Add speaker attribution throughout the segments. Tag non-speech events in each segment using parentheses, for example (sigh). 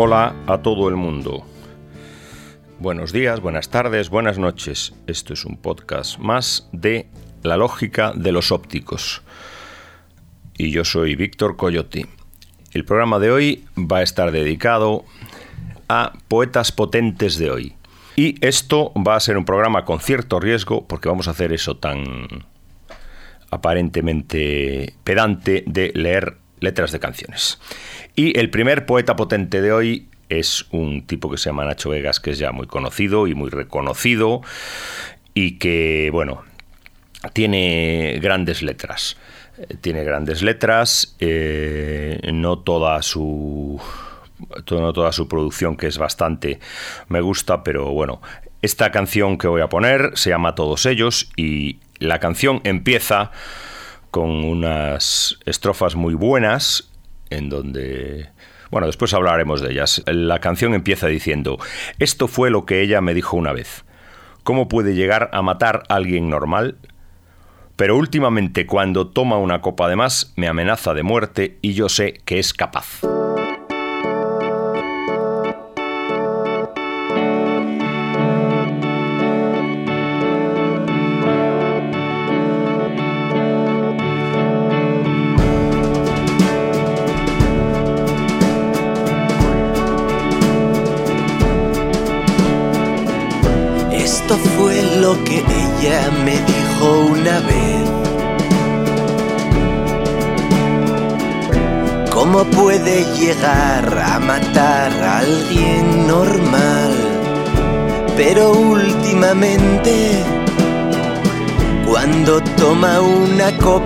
Speaker 1: Hola a todo el mundo. Buenos días, buenas tardes, buenas noches. Esto es un podcast más de La lógica de los ópticos. Y yo soy Víctor Coyote. El programa de hoy va a estar dedicado a poetas potentes de hoy. Y esto va a ser un programa con cierto riesgo porque vamos a hacer eso tan aparentemente pedante de leer letras de canciones. Y el primer poeta potente de hoy es un tipo que se llama Nacho Vegas, que es ya muy conocido y muy reconocido y que, bueno, tiene grandes letras. Eh, tiene grandes letras, eh, no toda su no toda su producción, que es bastante, me gusta, pero bueno, esta canción que voy a poner se llama Todos ellos y la canción empieza con unas estrofas muy buenas en donde... Bueno, después hablaremos de ellas. La canción empieza diciendo, esto fue lo que ella me dijo una vez. ¿Cómo puede llegar a matar a alguien normal? Pero últimamente cuando toma una copa de más me amenaza de muerte y yo sé que es capaz.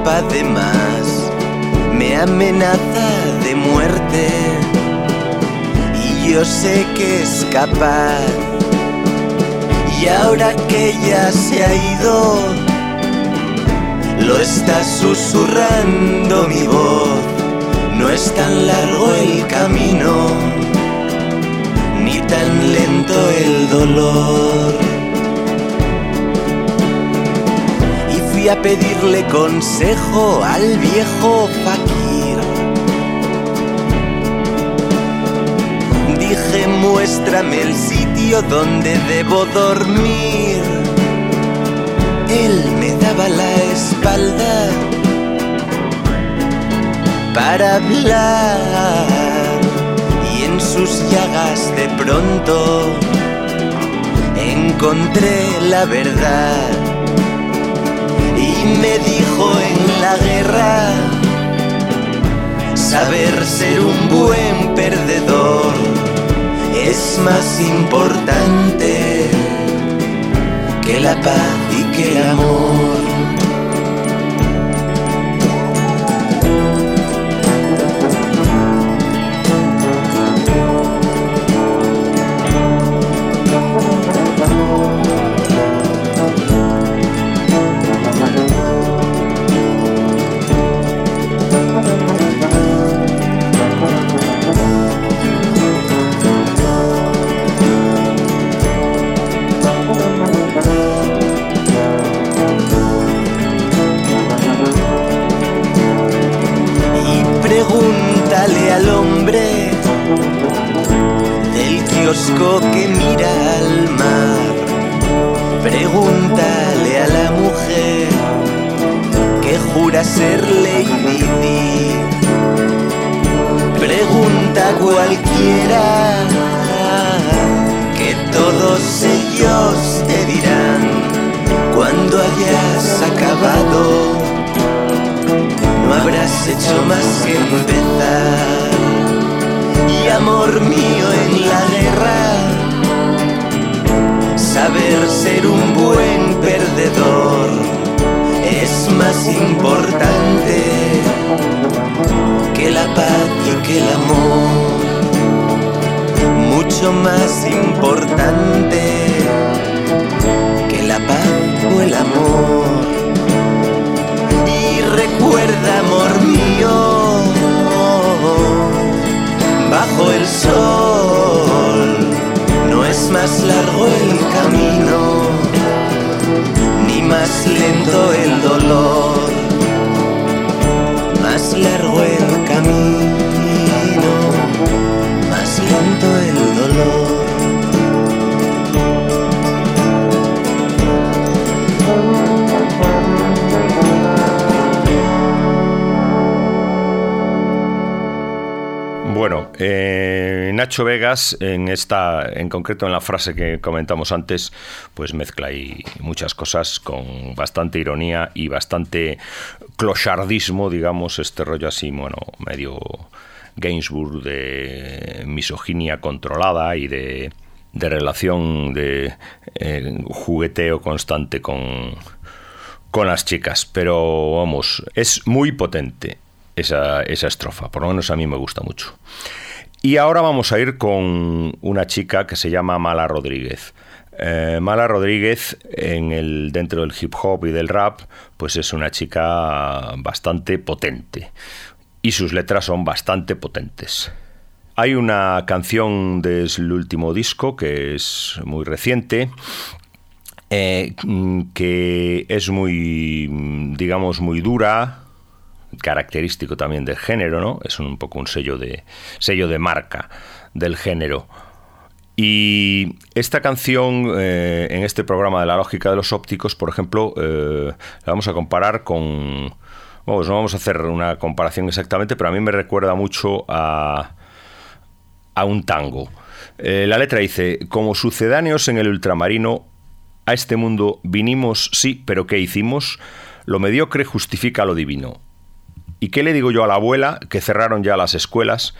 Speaker 2: Copa de más, me amenaza de muerte. Y yo sé que es capaz y ahora que ya se ha ido, lo está susurrando mi voz. No es tan largo el camino, ni tan lento el dolor. A pedirle consejo al viejo fakir. Dije, muéstrame el sitio donde debo dormir. Él me daba la espalda para hablar y en sus llagas de pronto encontré la verdad y me dijo en la guerra saber ser un buen perdedor es más importante que la paz y que el amor. Que mira al mar. Pregúntale a la mujer que jura ser Lady Di. Pregunta a cualquiera que todos ellos te dirán cuando hayas acabado. No habrás hecho más que empezar amor mío en la guerra. Saber ser un buen perdedor es más importante que la paz y que el amor. Mucho más importante que la paz o el amor. Y recuerda, amor el sol. No es más largo el camino, ni más lento el dolor. Más largo el camino, más lento el dolor.
Speaker 1: Bueno, eh, Nacho Vegas, en esta, en concreto en la frase que comentamos antes, pues mezcla ahí muchas cosas con bastante ironía y bastante clochardismo, digamos, este rollo así, bueno, medio Gainsbourg de misoginia controlada y de, de relación de eh, jugueteo constante con, con las chicas. Pero vamos, es muy potente esa, esa estrofa, por lo menos a mí me gusta mucho. Y ahora vamos a ir con una chica que se llama Mala Rodríguez. Eh, Mala Rodríguez, en el, dentro del hip hop y del rap, pues es una chica bastante potente. Y sus letras son bastante potentes. Hay una canción del último disco que es muy reciente, eh, que es muy, digamos, muy dura, característico también del género, ¿no? Es un poco un sello de, sello de marca del género. Y esta canción, eh, en este programa de la lógica de los ópticos, por ejemplo, eh, la vamos a comparar con... Vamos, no vamos a hacer una comparación exactamente, pero a mí me recuerda mucho a, a un tango. Eh, la letra dice, como sucedáneos en el ultramarino, a este mundo vinimos, sí, pero ¿qué hicimos? Lo mediocre justifica lo divino. ¿Y qué le digo yo a la abuela que cerraron ya las escuelas?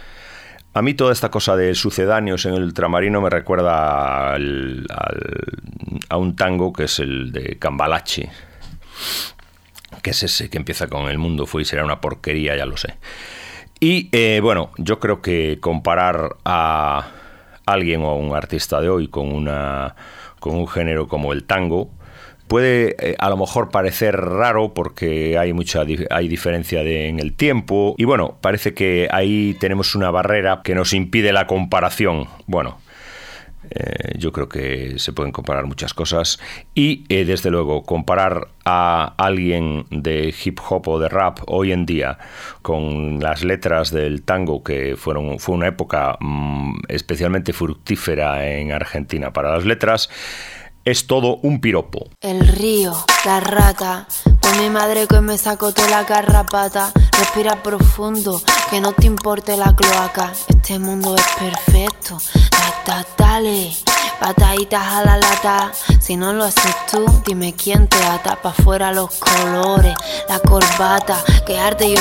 Speaker 1: A mí toda esta cosa de sucedáneos en el ultramarino me recuerda a un tango que es el de Cambalache, que es ese que empieza con el mundo fue y será una porquería, ya lo sé. Y eh, bueno, yo creo que comparar a alguien o a un artista de hoy con, una, con un género como el tango, puede eh, a lo mejor parecer raro porque hay mucha hay diferencia en el tiempo y bueno, parece que ahí tenemos una barrera que nos impide la comparación. Bueno, eh, yo creo que se pueden comparar muchas cosas y eh, desde luego comparar a alguien de hip hop o de rap hoy en día con las letras del tango que fueron fue una época mm, especialmente fructífera en Argentina para las letras es todo un piropo.
Speaker 3: El río, la rata, con mi madre que me sacó toda la garrapata. Respira profundo, que no te importe la cloaca. Este mundo es perfecto, da, dale. Pataditas a la lata, si no lo haces tú, dime quién te ata pa' fuera los colores, la corbata, que arte y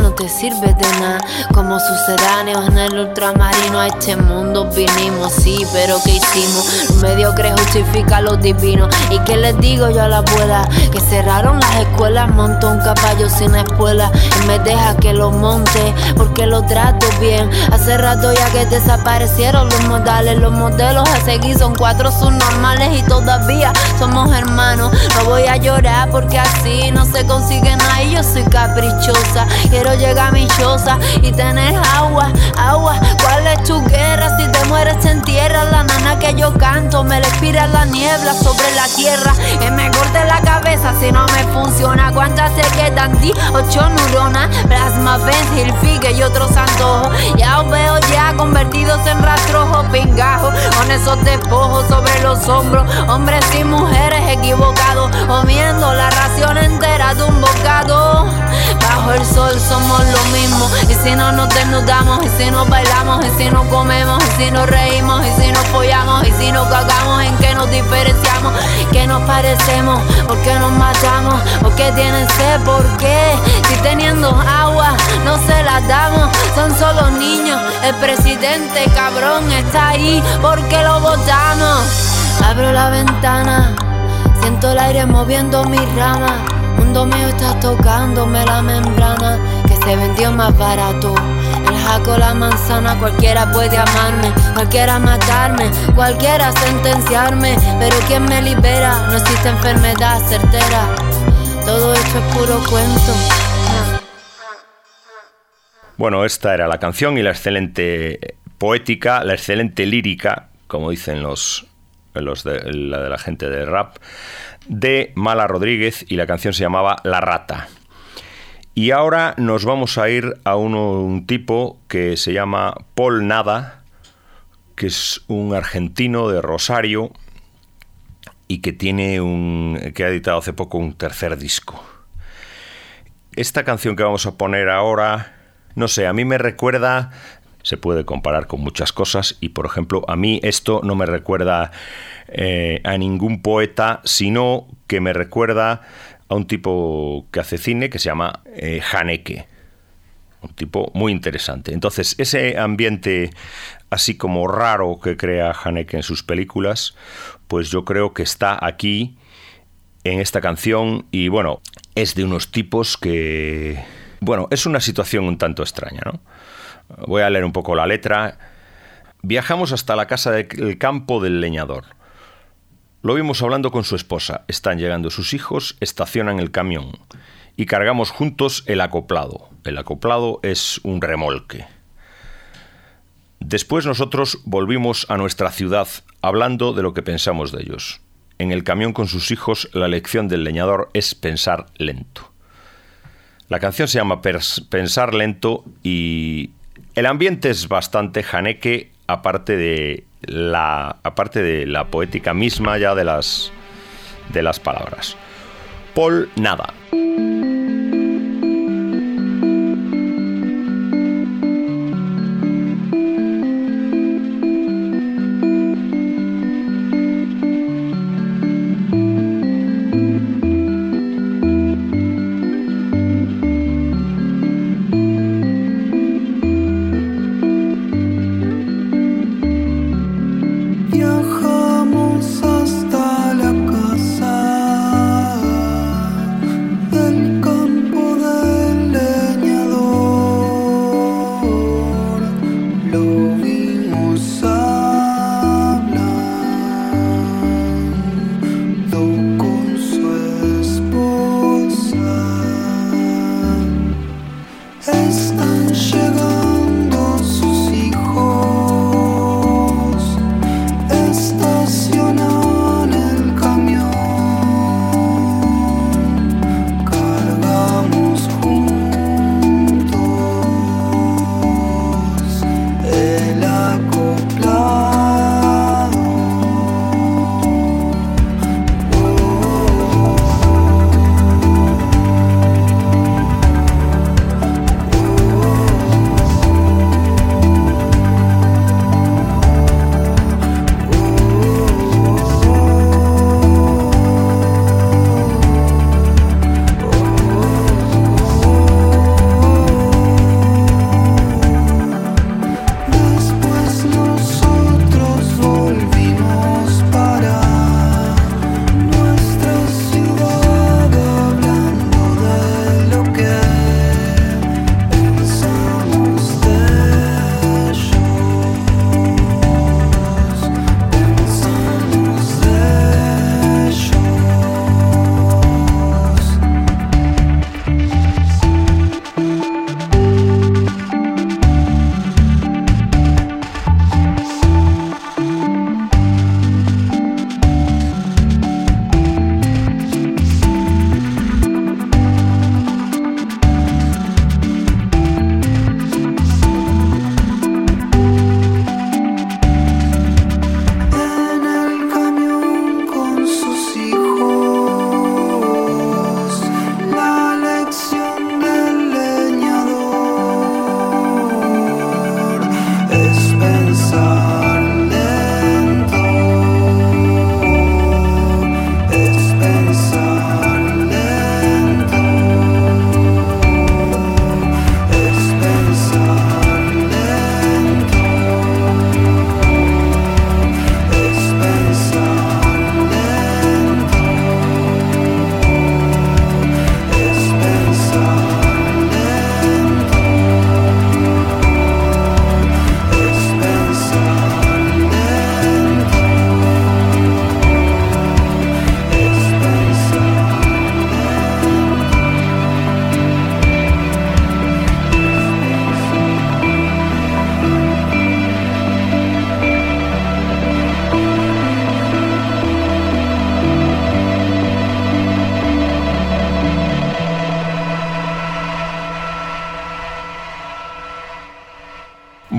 Speaker 3: no te sirve de nada. Como sucedáneos en el ultramarino a este mundo vinimos, sí, pero ¿qué hicimos? Medio que justifica los divinos. ¿Y qué les digo yo a la abuela? Que cerraron las escuelas, montó un caballo sin escuela y me deja que lo monte porque lo trato bien. Hace rato ya que desaparecieron los modales, los modelos a seguir son cuatro subnormales y todavía somos hermanos. No voy a llorar porque así no se consigue nada yo soy caprichosa. Quiero llegar a mi choza y tener agua, agua. ¿Cuál es tu guerra? Si te mueres en tierra, la nana que yo canto me le expira la niebla sobre la tierra. Y me corte la cabeza si no me funciona. ¿Cuántas se quedan? Di ocho neuronas, plasma, pencil, figue y otros antojos. Ya os veo ya convertidos en rastrojo, pingajo, con esos despojos sobre los hombros, hombres y mujeres equivocados, comiendo la ración entera de un bocado. Bajo el sol somos lo mismo, y si no nos desnudamos, y si nos bailamos, y si no comemos, y si nos reímos, y si nos follamos, y si nos cagamos, en que nos diferenciamos, que nos parecemos, porque nos matamos, porque tienen sed, porque si teniendo agua no se la damos, son solo niños, el presidente cabrón está ahí porque lo votamos. Abro la ventana, siento el aire moviendo mis ramas. Mundo mío está tocándome la membrana que se vendió más barato. Jaco, la manzana, cualquiera puede amarme, cualquiera matarme, cualquiera sentenciarme. Pero quien me libera, no existe enfermedad certera. Todo esto es puro cuento.
Speaker 1: Bueno, esta era la canción y la excelente poética, la excelente lírica como dicen los, los de, la de la gente de rap, de Mala Rodríguez y la canción se llamaba La Rata. Y ahora nos vamos a ir a un tipo que se llama Paul Nada, que es un argentino de Rosario y que tiene un que ha editado hace poco un tercer disco. Esta canción que vamos a poner ahora, no sé, a mí me recuerda
Speaker 4: se puede comparar con muchas cosas y, por ejemplo, a mí esto no me recuerda eh, a ningún poeta, sino que me recuerda a un tipo que hace cine que se llama eh, Haneke. Un tipo muy interesante. Entonces, ese ambiente así como raro que crea Haneke en sus películas, pues yo creo que está aquí en esta canción y bueno, es de unos tipos que... Bueno, es una situación un tanto extraña, ¿no? Voy a leer un poco la letra. Viajamos hasta la casa del campo del leñador. Lo vimos hablando con su esposa. Están llegando sus hijos, estacionan el camión y cargamos juntos el acoplado. El acoplado es un remolque. Después nosotros volvimos a nuestra ciudad hablando de lo que pensamos de ellos. En el camión con sus hijos la lección del leñador es pensar lento. La canción se llama Pensar lento y el ambiente es bastante janeque, aparte de la, aparte de la poética misma ya de las, de las palabras. Paul Nada.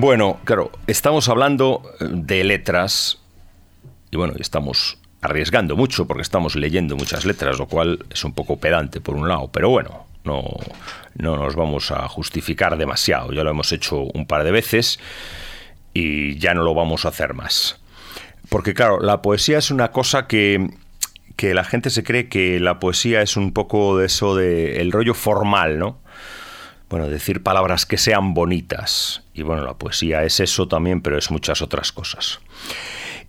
Speaker 4: Bueno, claro, estamos hablando eh, de letras y bueno, estamos arriesgando mucho porque estamos leyendo muchas letras, lo cual es un poco pedante por un lado, pero bueno,
Speaker 1: no, no nos vamos a justificar demasiado. Ya lo hemos hecho un par de veces y ya no lo vamos a hacer más. Porque claro, la poesía es una cosa que, que la gente se cree que la poesía es un poco de eso de el rollo formal, ¿no? Bueno, decir palabras que sean bonitas. Y bueno, la poesía es eso también, pero es muchas otras cosas.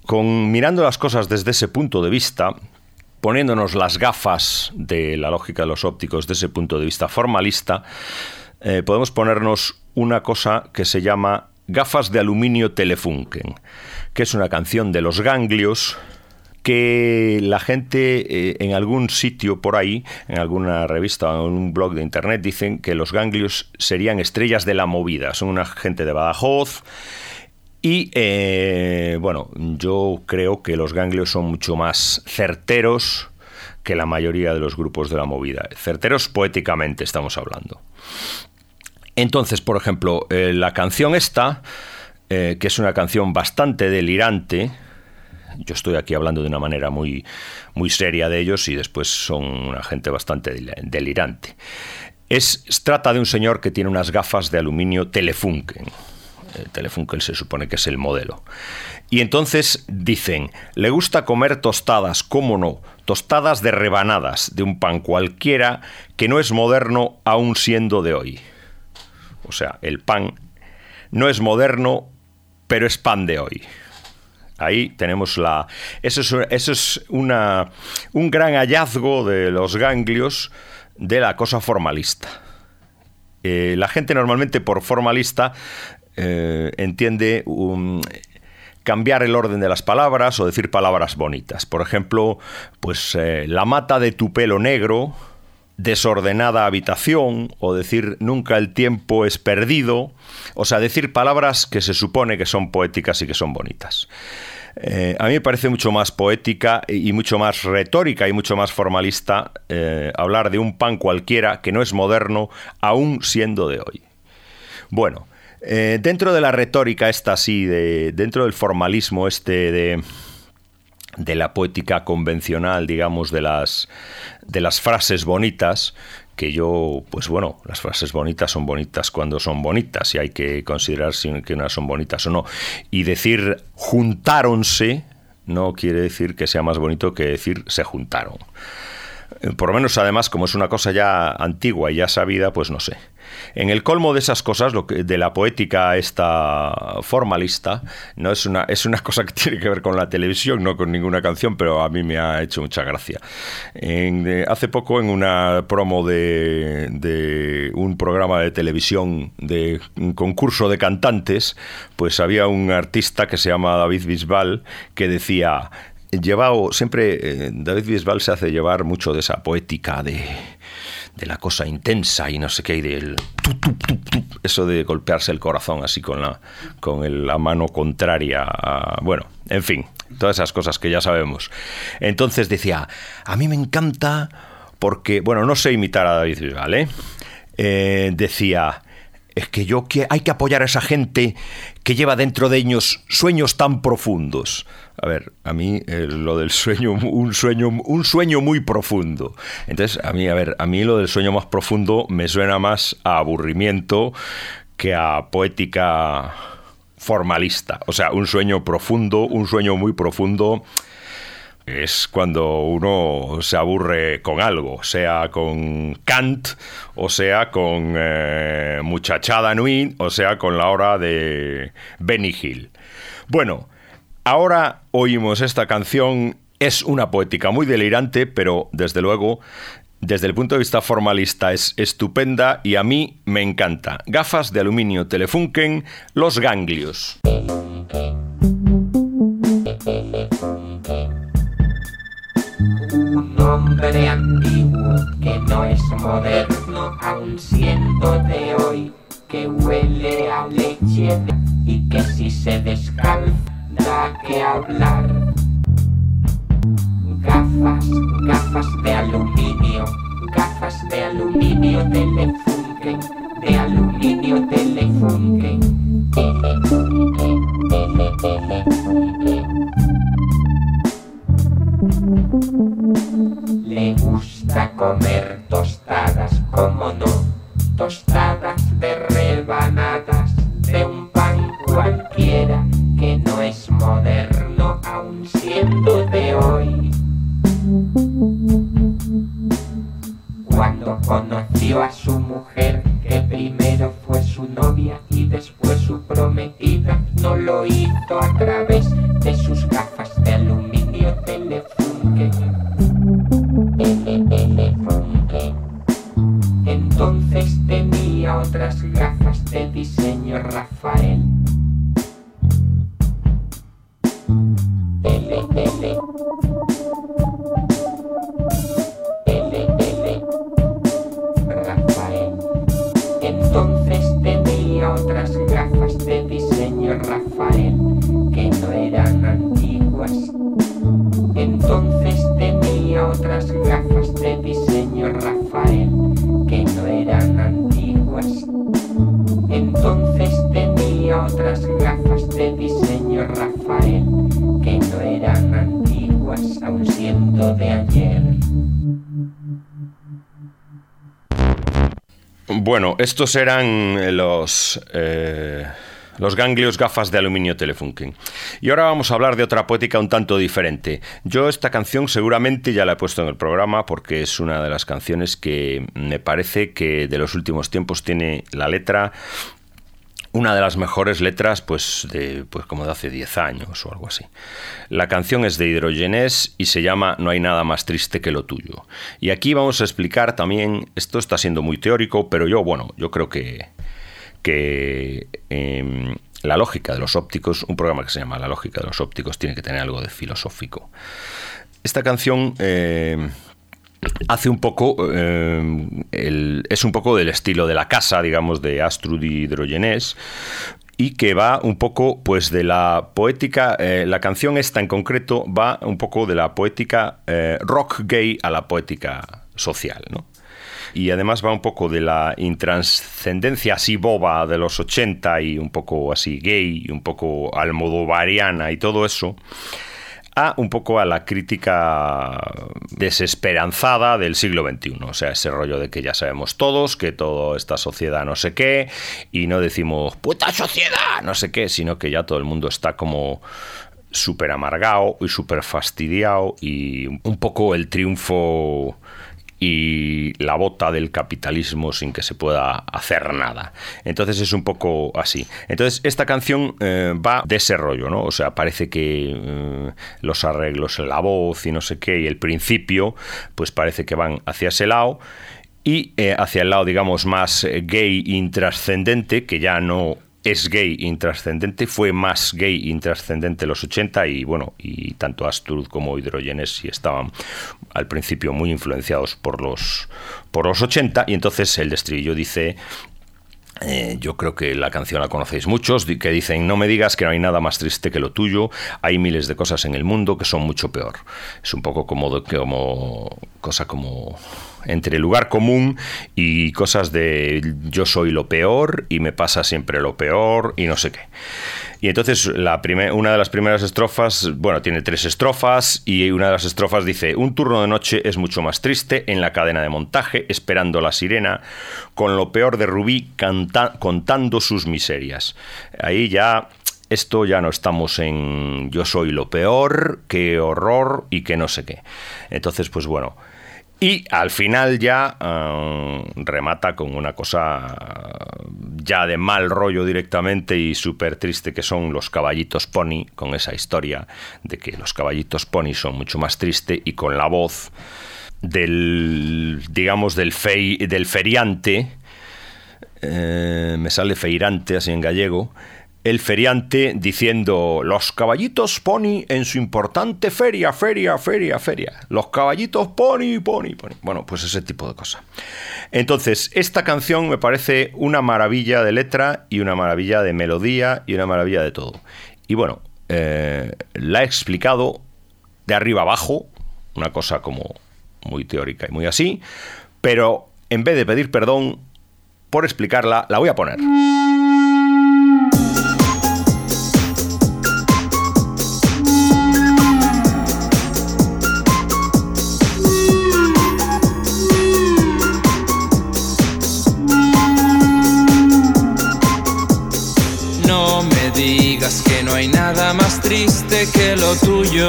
Speaker 1: Con mirando las cosas desde ese punto de vista, poniéndonos las gafas de la lógica de los ópticos desde ese punto de vista formalista, eh, podemos ponernos una cosa que se llama Gafas de aluminio Telefunken, que es una canción de los ganglios que la gente eh, en algún sitio por ahí, en alguna revista o en un blog de internet, dicen que los ganglios serían estrellas de la movida. Son una gente de Badajoz. Y eh, bueno, yo creo que los ganglios son mucho más certeros que la mayoría de los grupos de la movida. Certeros poéticamente estamos hablando. Entonces, por ejemplo, eh, la canción esta, que es una canción bastante delirante, yo estoy aquí hablando de una manera muy, muy seria de ellos y después son una gente bastante delirante. Es, trata de un señor que tiene unas gafas de aluminio Telefunken. Telefunken se supone que es el modelo. Y entonces dicen, le gusta comer tostadas, ¿cómo no? Tostadas de rebanadas, de un pan cualquiera que no es moderno aún siendo de hoy. O sea, el pan no es moderno, pero es pan de hoy. Ahí tenemos la... Eso es, una, un gran hallazgo de los ganglios de la cosa formalista. Eh, la gente normalmente por formalista eh, entiende cambiar el orden de las palabras o decir palabras bonitas. Por ejemplo, pues eh, la mata de tu pelo negro, desordenada habitación o decir nunca el tiempo es perdido, o sea, decir palabras que se supone que son poéticas y que son bonitas. Eh, a mí me parece mucho más poética y mucho más retórica y mucho más formalista eh, hablar de un pan cualquiera que no es moderno, aún siendo de hoy. Bueno, eh, dentro de la retórica esta así, de, dentro del formalismo este de de la poética convencional, digamos, de las, de las frases bonitas, que yo, pues bueno, las frases bonitas son bonitas cuando son bonitas y hay que considerar si que unas son bonitas o no. Y decir juntáronse no quiere decir que sea más bonito que decir se juntaron. Eh, por lo menos además, como es una cosa ya antigua y ya sabida, pues no sé. En el colmo de esas cosas, de la poética esta formalista, no es una, es una (laughs) cosa que tiene que ver con la televisión, no con ninguna canción, pero a mí me ha hecho mucha gracia. hace poco en una promo de, de un programa de televisión de un concurso de cantantes, pues había un artista que se llama David Bisbal que decía llevado, siempre eh, David Bisbal se hace llevar mucho de esa poética de, de la cosa intensa y no sé qué, y del eso de golpearse el corazón así con la, con la mano contraria. bueno, en fin, todas esas cosas que ya sabemos. Entonces decía, a mí me encanta porque, bueno, no sé imitar a David Bisbal, ¿eh? eh decía, es que yo que hay que apoyar a esa gente que lleva dentro de ellos sueños tan profundos. A ver, a mí eh, lo del sueño, (laughs) un sueño, un sueño muy profundo. Entonces, a mí, a ver, a mí lo del sueño más profundo me suena más a aburrimiento que a poética formalista. O sea, un sueño profundo, un sueño muy profundo es cuando uno se aburre con algo, sea con Kant, o sea con eh, Muchachada Nui, o sea con la hora de Benny Hill. Bueno, ahora oímos esta canción, es una poética muy delirante, pero desde luego desde el punto de vista formalista es estupenda y a mí me encanta. Gafas de aluminio Telefunken, Los Ganglios.
Speaker 5: Hombre antiguo que no es moderno, aun siendo de hoy, que huele a leche y que si se descalza da que hablar. Gafas, gafas de aluminio, gafas de aluminio telefunken, de aluminio telefunken. Le gusta comer tostadas como tostadas de rebanadas de un pan cualquiera que no es moderno aun siendo de hoy. Cuando conoció a su mujer, que primero fue su novia y después su prometida, no lo hizo a través de sus gafas de aluminio
Speaker 1: estos eran eh, los, eh, los ganglios gafas de aluminio Telefunken. Y ahora vamos a hablar de otra poética un tanto diferente. Yo esta canción seguramente ya la he puesto en el programa porque es una de las canciones que me parece que de los últimos tiempos tiene la letra una de las mejores letras pues de pues como de hace 10 años o algo así. La canción es de Hidrogenés y se llama No hay nada más triste que lo tuyo. Y aquí vamos a explicar también, esto está siendo muy teórico, pero yo bueno, yo creo que que em, la lógica de los ópticos, un programa que se llama La lógica de los ópticos tiene que tener algo de filosófico. Esta canción eh, hace un poco eh, es un poco del estilo de la casa digamos de Astrud Hidrogenés y que va un poco pues de la poética eh, la canción esta en concreto va un poco de la poética eh, rock gay a la poética social ¿no? y además va un poco de la intranscendencia así boba de los 80 y un poco así gay y un poco almodovariana y todo eso a un poco a la crítica desesperanzada del siglo XXI. O sea, ese rollo de que ya sabemos todos, que toda esta sociedad no sé qué, y no decimos puta sociedad, no sé qué, sino que ya todo el mundo está como súper amargado y súper fastidiado y un poco el triunfo y la bota del capitalismo sin que se pueda hacer nada. Entonces es un poco así. Entonces esta canción eh, va de ese rollo, ¿no? O sea, parece que eh, los arreglos en la voz y no sé qué, y el principio, pues parece que van hacia ese lado y eh, hacia el lado, digamos, más gay intrascendente, que ya no es gay intrascendente, fue más gay intrascendente en los 80 y bueno, y tanto Astrud como Hidrogenes sí estaban al principio muy influenciados por los, por los 80 y entonces el estribillo dice eh, yo creo que la canción la conocéis muchos, que dicen, no me digas que no hay nada más triste que lo tuyo, hay miles de cosas en el mundo que son mucho peor. Es un poco como, como cosa como entre lugar común y cosas de yo soy lo peor y me pasa siempre lo peor y no sé qué. Y entonces la una de las primeras estrofas, bueno, tiene tres estrofas y una de las estrofas dice, un turno de noche es mucho más triste en la cadena de montaje, esperando la sirena, con lo peor de Rubí contando sus miserias. Ahí ya... Esto ya no estamos en yo soy lo peor, qué horror y que no sé qué. Entonces, pues bueno, y al final ya eh, remata con una cosa ya de mal rollo directamente y súper triste que son los caballitos pony, con esa historia de que los caballitos pony son mucho más triste y con la voz del, digamos, del, fei- del feriante, eh, me sale feirante así en gallego, el feriante diciendo los caballitos pony en su importante feria, feria, feria, feria. Los caballitos pony, pony, pony. Bueno, pues ese tipo de cosas. Entonces, esta canción me parece una maravilla de letra y una maravilla de melodía y una maravilla de todo. Y bueno, eh, la he explicado de arriba abajo, una cosa como muy teórica y muy así, pero en vez de pedir perdón por explicarla, la voy a poner.
Speaker 6: Lo tuyo.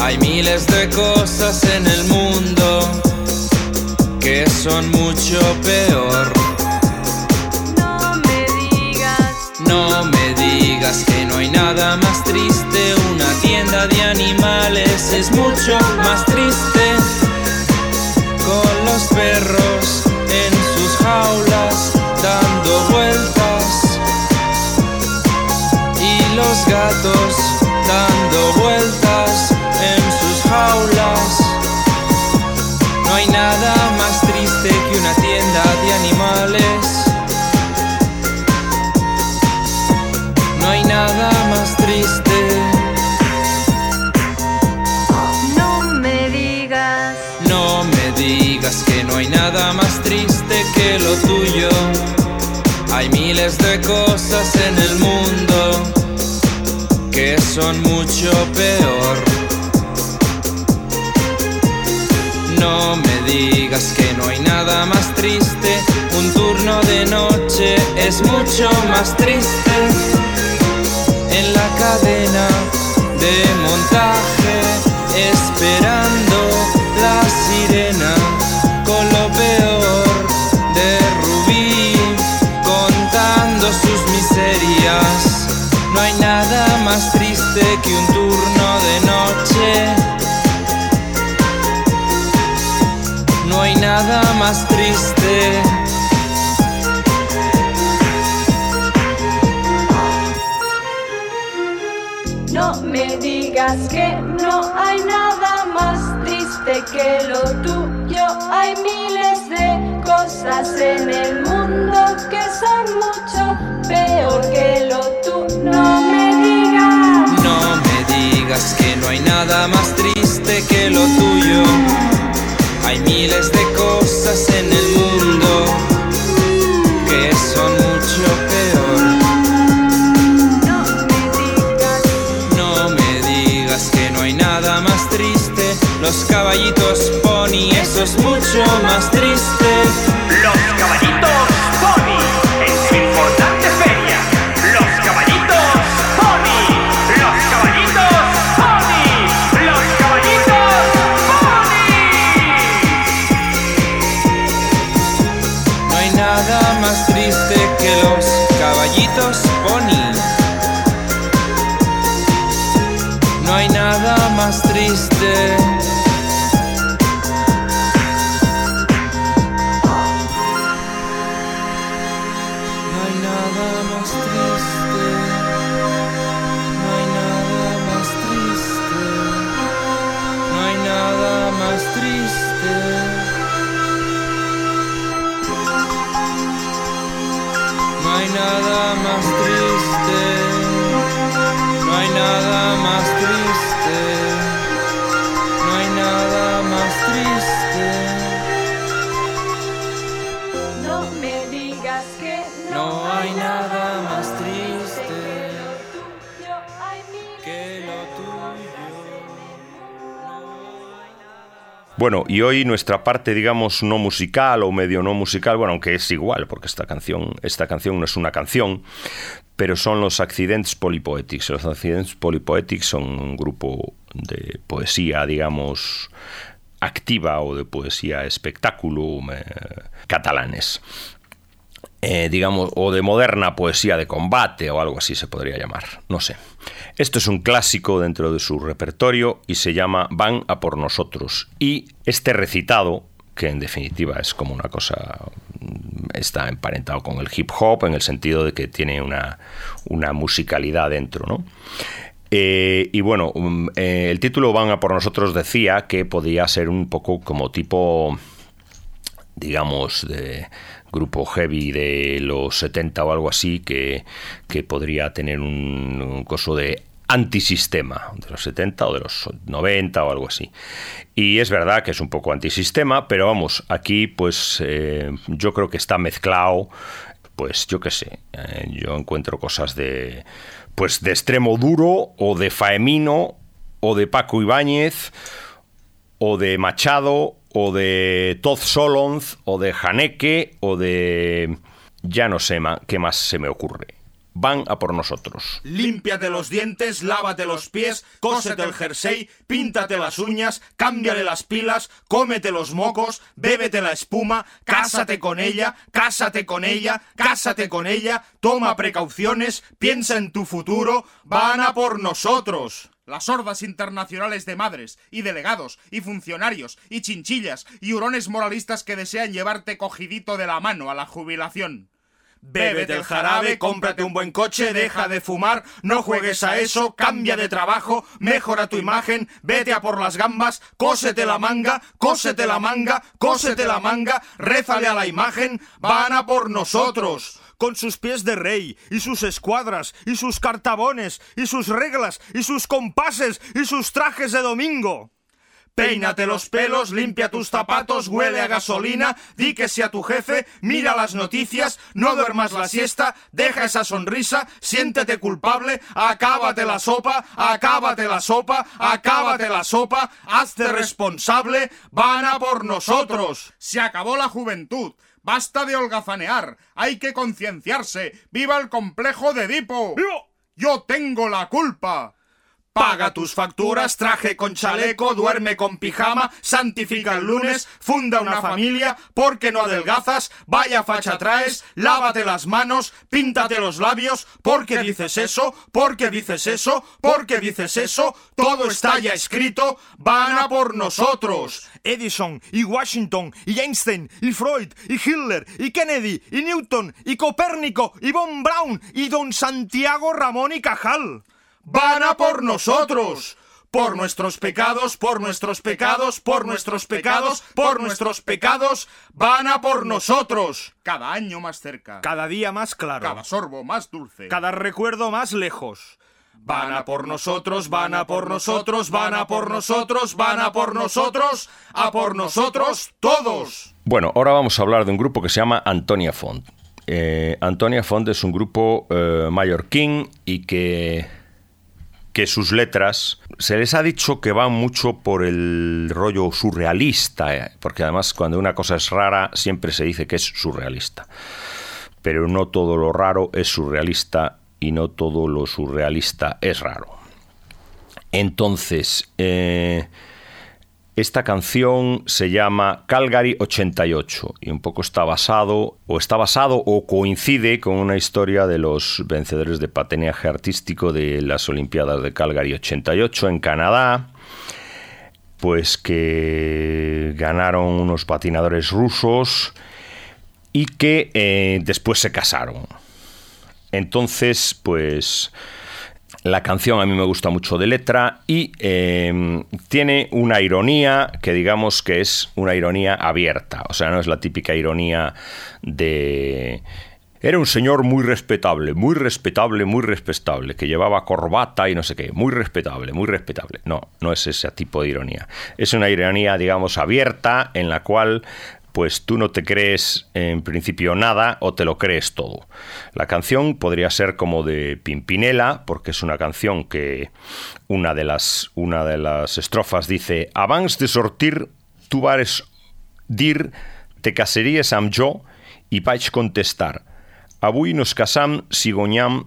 Speaker 6: Hay miles de cosas en el mundo que son mucho peor.
Speaker 3: No me digas,
Speaker 6: No me digas que no hay nada más triste. Una tienda de animales es mucho más triste. Con los perros en sus jaulas dando vueltas. Y los gatos dando vueltas en sus jaulas. No hay nada más triste que una tienda de animales. No hay nada más triste.
Speaker 3: no me digas,
Speaker 6: No me digas que no hay nada más triste que lo tuyo. Hay miles de cosas en el mundo son mucho peor. No me digas que no hay nada más triste. Un turno de noche es mucho más triste. En la cadena de montaje, esperando más triste. No
Speaker 7: me digas que no hay nada más triste que lo tuyo. Hay miles de cosas en el mundo que son mucho peor que lo tuyo. No me digas.
Speaker 6: No me digas que no hay nada más triste que lo tuyo. Hay miles de cosas en el mundo que son mucho peor.
Speaker 7: No me digas.
Speaker 6: No me digas que no hay nada más triste. Los caballitos pony, eso es mucho más triste.
Speaker 8: Los caballitos
Speaker 6: más triste.
Speaker 1: Bueno, y hoy nuestra parte, digamos, no musical o medio no musical, bueno, aunque es igual, porque esta canción, esta canción no es una canción, pero son los Accidents Polypoetics. Los Accidents Polypoetics son un grupo de poesía, digamos, activa o de poesía espectáculo eh, catalanes. Eh, digamos, o de moderna poesía de combate o algo así se podría llamar, no sé. Esto es un clásico dentro de su repertorio y se llama Van a por nosotros. Y este recitado, que en definitiva es como una cosa, mm, está emparentado con el hip hop en el sentido de que tiene una, una musicalidad dentro, ¿no? Eh, y bueno, um, eh, el título Van a por nosotros decía que podía ser un poco como tipo, digamos, de grupo heavy de los 70 o algo así, que, que podría tener un, coso de antisistema, de los 70 o de los 90 o algo así. Y es verdad que es un poco antisistema, pero vamos, aquí pues eh, yo creo que está mezclado, pues yo qué sé, eh, yo encuentro cosas de, pues de extremo duro o de Faemino o de Paco Ibáñez o de Machado o de Toz Solonz o de Haneke o de... ya no sé ma- qué más se me ocurre. van a por nosotros.
Speaker 9: Límpiate los dientes, lávate los pies, cósete el jersey, píntate las uñas, cámbiale las pilas, cómete los mocos, bébete la espuma, cásate con ella, cásate con ella, cásate con ella, toma precauciones, piensa en tu futuro, van a por nosotros.
Speaker 10: Las hordas internacionales de madres, y delegados, y funcionarios, y chinchillas, y hurones moralistas que desean llevarte cogidito de la mano a la jubilación.
Speaker 9: Bébete el jarabe, cómprate un buen coche, deja de fumar, no juegues a eso, cambia de trabajo, mejora tu imagen, vete a por las gambas, cósete la manga, cósete la manga, cósete la manga, rézale a la imagen, van a por nosotros. Con sus pies de rey, y sus escuadras, y sus cartabones, y sus reglas, y sus compases, y sus trajes de domingo. Peínate los pelos, limpia tus zapatos, huele a gasolina, di que sea tu jefe, mira las noticias, no duermas la siesta, deja esa sonrisa, siéntete culpable, acábate la sopa, acábate la sopa, acábate la sopa, hazte responsable, van a por nosotros.
Speaker 10: Se acabó la juventud. Basta de holgazanear. Hay que concienciarse. ¡Viva el complejo de Edipo! Yo tengo la culpa.
Speaker 9: Paga tus facturas, traje con chaleco, duerme con pijama, santifica el lunes, funda una familia, porque no adelgazas, vaya facha traes, lávate las manos, píntate los labios, porque dices eso, porque dices eso, porque dices eso, todo está ya escrito, van a por nosotros. Edison, y Washington, y Einstein, y Freud, y Hitler, y Kennedy, y Newton, y Copérnico, y Von Braun, y don Santiago Ramón y Cajal van a por nosotros. Por nuestros pecados, por nuestros pecados, por nuestros pecados, por nuestros pecados, van a por nosotros.
Speaker 10: Cada año más cerca.
Speaker 9: Cada día más claro.
Speaker 10: Cada sorbo más dulce.
Speaker 9: Cada recuerdo más lejos. Van a por nosotros, van a por nosotros, van a por nosotros, van a por nosotros, a por nosotros todos.
Speaker 1: Bueno, ahora vamos a hablar de un grupo que se llama Antonia Font. Eh, Antonia Font es un grupo eh, mallorquín y que que sus letras se les ha dicho que van mucho por el rollo surrealista, eh, porque además cuando una cosa es rara siempre se dice que es surrealista. Pero no todo lo raro es surrealista y no todo lo surrealista es raro. Entonces, eh, esta canción se llama Calgary 88 y un poco está basado o está basado o coincide con una historia de los vencedores de patinaje artístico de las Olimpiadas de Calgary 88 en Canadá, pues que ganaron unos patinadores rusos y que eh, después se casaron. Entonces, pues la canción a mí me gusta mucho de letra y em, tiene una ironía que digamos que es una ironía abierta, o sea, no es la típica ironía de... Era un señor muy respetable, muy respetable, muy respetable, que llevaba corbata y no sé qué, muy respetable, muy respetable. No, no es ese tipo de ironía. Es una ironía, digamos, abierta en la cual pues tú no te crees en principio nada o te lo crees todo. La canción podría ser como de Pimpinela, porque es una canción que una de las, una de las estrofas dice Abans de sortir, tu vares dir, te casaries amb jo i vaig contestar Avui nos casam si guanyam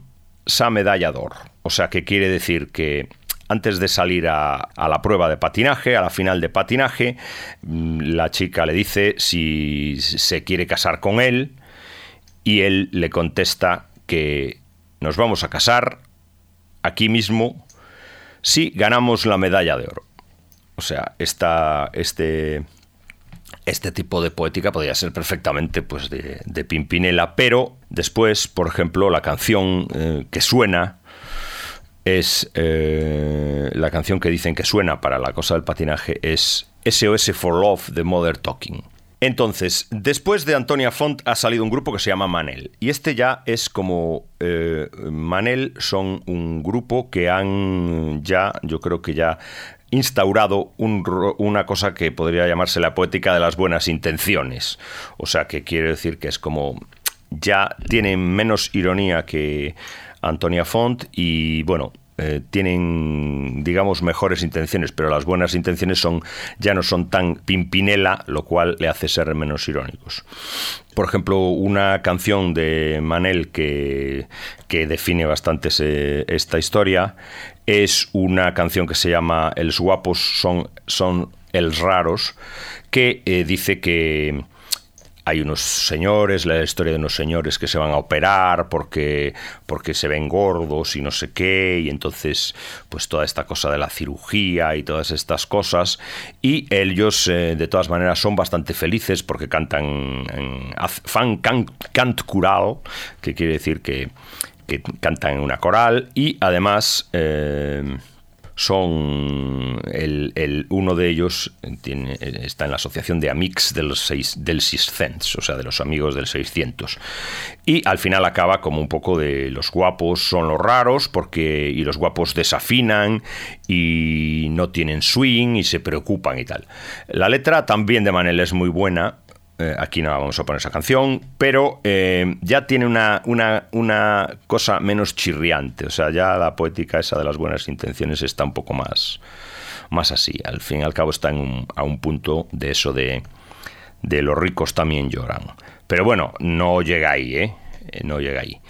Speaker 1: sa medalla d'or. O sea, que quiere decir que antes de salir a, la prueba de patinaje, a la final de patinaje, mm, la chica le dice si se quiere casar con él y él le contesta que nos vamos a casar aquí mismo si ganamos la medalla de oro. O sea, esta, este, este tipo de poética podría ser perfectamente pues, de, Pimpinela, pero después, por ejemplo, la canción eh, que suena es eh, la canción que dicen que suena para la cosa del patinaje es SOS for Love de Mother Talking. Entonces, después de Antonia Font ha salido un grupo que se llama Manel. Y este ya es como... Eh, Manel son un grupo que han ya, yo creo que ya instaurado una cosa que podría llamarse la poética de las buenas intenciones. O sea, que quiere decir que es como... Ya tienen menos ironía que Antonia Font y bueno, eh, tienen, digamos, mejores intenciones, pero las buenas intenciones son ya no son tan pimpinela, lo cual le hace ser menos irónicos. Por ejemplo, una canción de Manel que, que define bastante esta historia es una canción que se llama Els guapos son, son els raros, que eh, dice que hay unos señores, la historia de unos señores que se van a operar porque, porque se ven gordos y no sé qué, y entonces pues toda esta cosa de la cirugía y todas estas cosas, y ellos eh, de todas maneras son bastante felices porque cantan, en, fan can- cant coral, que quiere decir que, que cantan en una coral, y además... eh, son el, el- uno de ellos tiene- está en la asociación de Amix del, seis, del 600, o sea, de los amigos del 600. Y al final acaba como un poco de los guapos son los raros porque y los guapos desafinan y no tienen swing y se preocupan y tal. La letra también de Manel es muy buena, eh, aquí no vamos a poner esa canción, pero eh, ya tiene una, una, una cosa menos chirriante. O sea, ya la poética esa de las buenas intenciones está un poco más, más así. Al fin y al cabo está en a un punto de eso de, de los ricos también lloran. Pero bueno, no llega ahí, ¿eh? Eh, No llega ahí.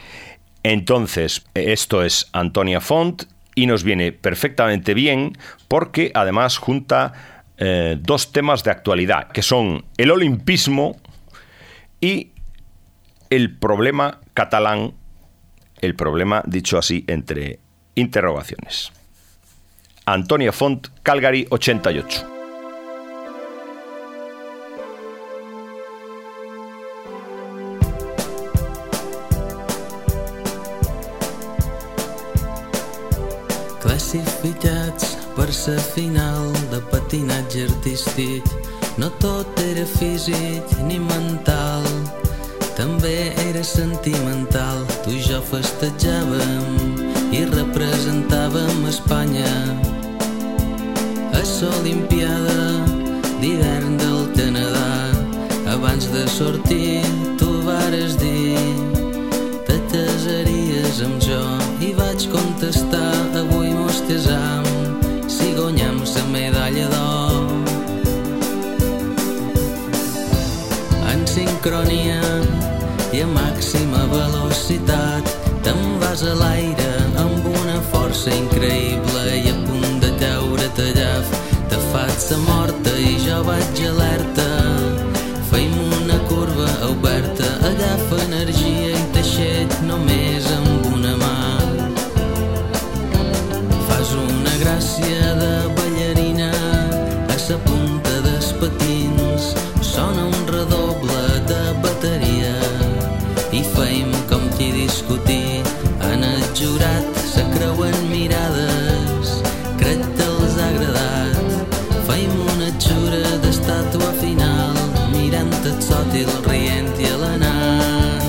Speaker 1: Entonces, esto es Antonia Font y nos viene perfectamente bien porque además junta eh, dos temas de actualidad, que son el olimpismo y el problema catalán, el problema dicho así entre interrogaciones. Antonia Font, Calgary 88.
Speaker 11: Classificats per sa final de patinatge artístic. No tot era físic ni mental També era sentimental. Tu i jo festejàvem i representàvem Espanya. A l'Olimpiada d'hivern del Canadà abans de sortir tu vares dir te casaries amb jo i vaig contestar avui mos casam guanyem la medalla d'or. En sincronia i a màxima velocitat te'n vas a l'aire amb una força increïble i a punt de caure tallaf te faig sa morta i jo vaig alerta. Feim una curva oberta agafa energia i t'aixet només amb gràcia de ballarina a sa punta dels patins sona un redoble de bateria. I feim com qui discutir en el jurat se creuen mirades crec que els ha agradat. Feim una xura d'estàtua final mirant el sòtil rient i alenant.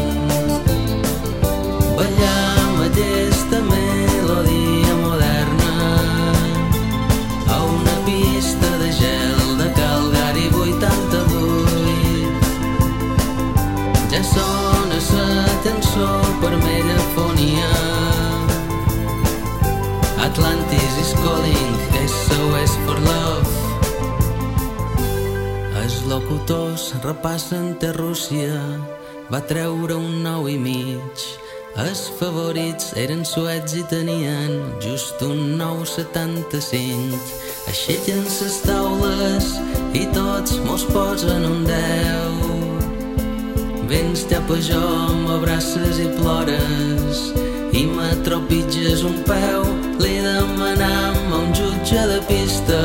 Speaker 11: Ballam aquesta va treure un nou i mig. Els favorits eren suets i tenien just un 9,75 aixequen ses taules i tots mos posen un 10 Vens cap a jo, m'abraces i plores i me tropitges un peu. Li demanam a un jutge de pista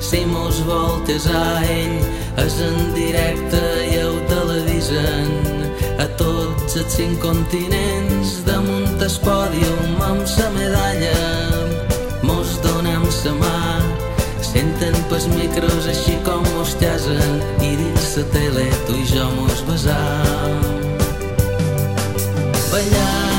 Speaker 11: si mos vol casar ell. És en directe i ho televisen a els cinc continents damunt el pòdium amb sa medalla mos donem sa mà Senten pels micros així com mos casen i dins la tele tu i jo mos besam. Ballam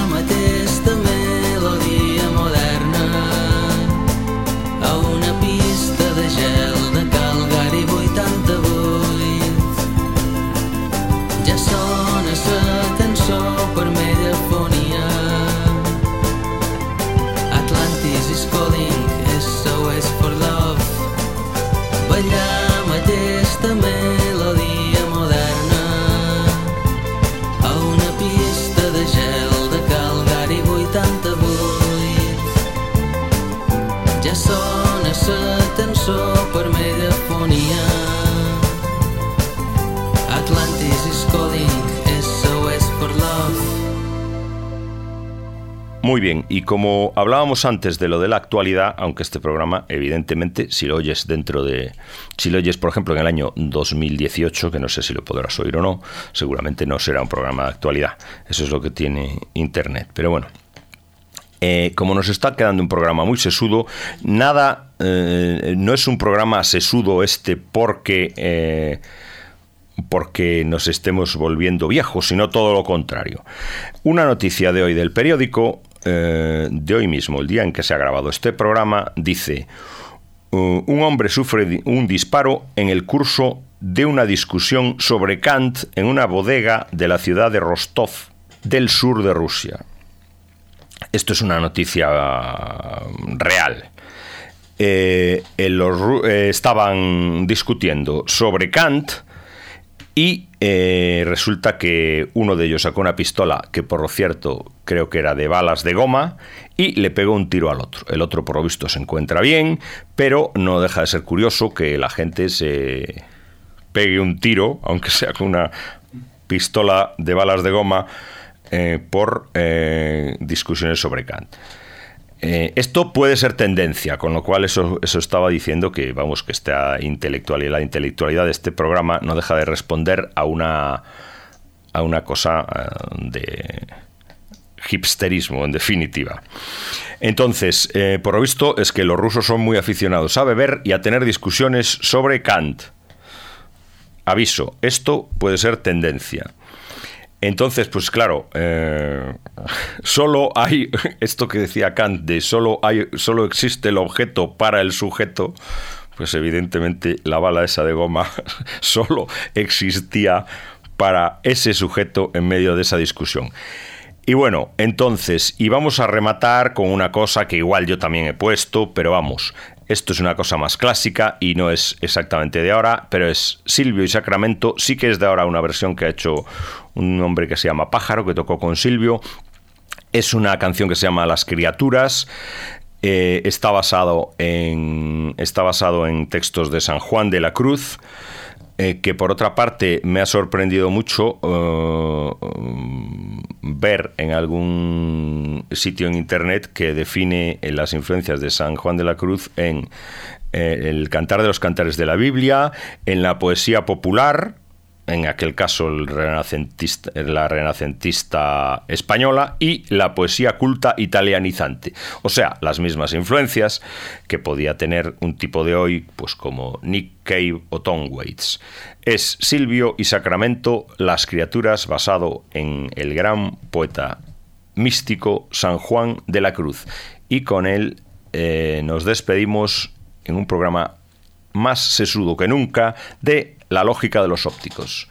Speaker 1: Muy bien, y como hablábamos antes de lo de la actualidad, aunque este programa, evidentemente, si lo oyes dentro de. Si lo oyes, por ejemplo, en el año 2018, que no sé si lo podrás oír o no, seguramente no será un programa de actualidad. Eso es lo que tiene Internet. Pero bueno, eh, como nos está quedando un programa muy sesudo, nada, eh, no es un programa sesudo este porque, eh, porque nos estemos volviendo viejos, sino todo lo contrario. Una noticia de hoy del periódico, eh, de hoy mismo, el día en que se ha grabado este programa, dice, "Uh, un hombre sufre un disparo en el curso de una discusión sobre Kant en una bodega de la ciudad de Rostov, del sur de Rusia. Esto es una noticia uh, real. Eh, eh, eh, estaban discutiendo sobre Kant y eh, resulta que uno de ellos sacó una pistola que por lo cierto creo que era de balas de goma y le pegó un tiro al otro. El otro por lo visto se encuentra bien, pero no deja de ser curioso que la gente se pegue un tiro, aunque sea con una pistola de balas de goma, eh, por eh, discusiones sobre Kant. Eh, esto puede ser tendencia, con lo cual eso, eso estaba diciendo que, vamos, que esta intelectualidad, la intelectualidad de este programa no deja de responder a una, a una cosa eh, de hipsterismo, en definitiva. Entonces, eh, por lo visto es que los rusos son muy aficionados a beber y a tener discusiones sobre Kant. Aviso, esto puede ser tendencia. Entonces, pues claro, eh, solo hay (laughs) esto que decía Kant de solo hay, solo existe el objeto para el sujeto. Pues evidentemente la bala esa de goma (laughs) solo existía para ese sujeto en medio de esa discusión. Y bueno, entonces, y vamos a rematar con una cosa que igual yo también he puesto, pero vamos, esto es una cosa más clásica y no es exactamente de ahora, pero es Silvio y Sacramento, sí que es de ahora una versión que ha hecho un hombre que se llama Pájaro, que tocó con Silvio. Es una canción que se llama Las criaturas. Eh, está, basado en, está basado en textos de San Juan de la Cruz. eh, que por otra parte me ha sorprendido mucho eh, ver en algún sitio en internet que define eh, las influencias de San Juan de la Cruz en eh, el cantar de los cantares de la Biblia, en la poesía popular, en aquel caso la renacentista española y la poesía culta italianizante. O sea, las mismas influencias que podía tener un tipo de hoy, pues como Nick Cave o Tom Waits. Es Silvio y Sacramento, Las criaturas, basado en el gran poeta místico San Juan de la Cruz. Y con él eh, nos despedimos en un programa más sesudo que nunca de la lógica de los ópticos.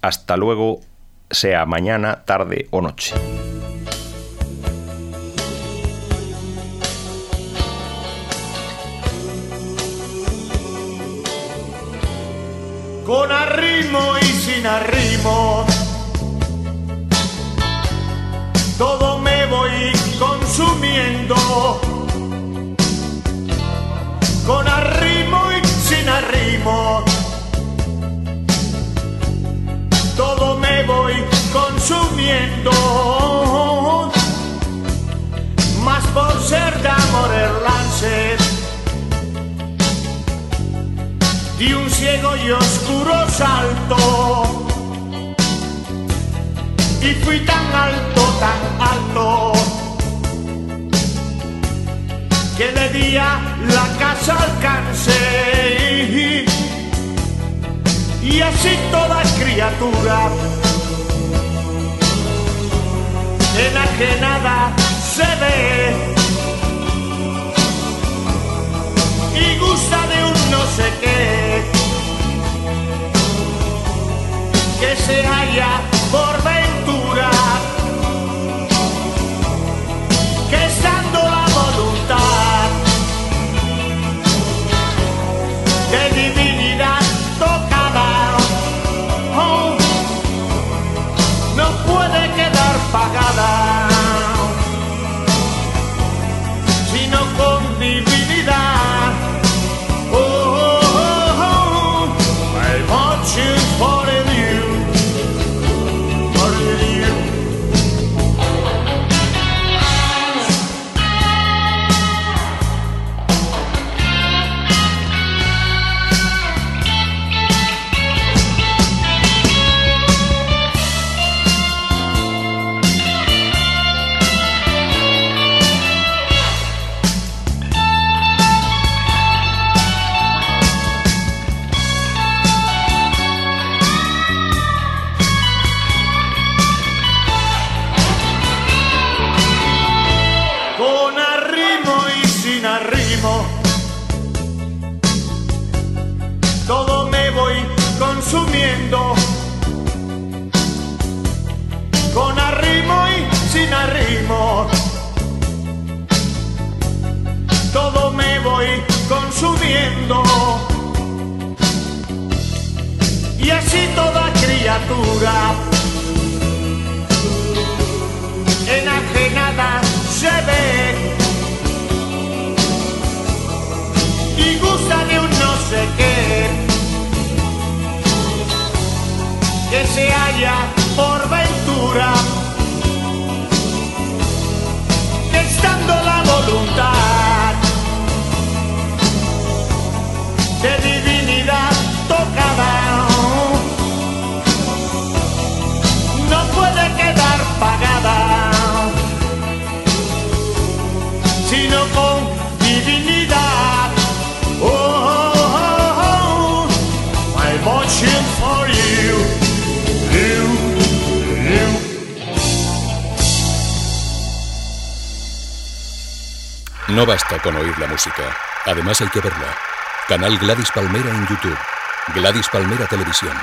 Speaker 1: Hasta luego, sea mañana, tarde o noche.
Speaker 12: con arrimo y sin arrimo. Todo me voy consumiendo. Con arrimo y sin arrimo. Todo me voy consumiendo. Más por ser de amor el lance di un ciego y oscuro salto y fui tan alto, tan alto que le di a la casa alcance y así toda criatura enajenada se ve. Y gusta de un no sé qué. Que se halla por ventura consumiendo. Y así toda criatura enajenada se ve y gusta de un no sé qué que se halla por ventura estando la de divinidad tocada no puede quedar pagada sino con divinidad. Oh, oh, oh, oh. I'm watching for you, you.
Speaker 13: No basta con oír la música, además hay que verla. Canal Gladys Palmera en YouTube. Gladys Palmera Televisión.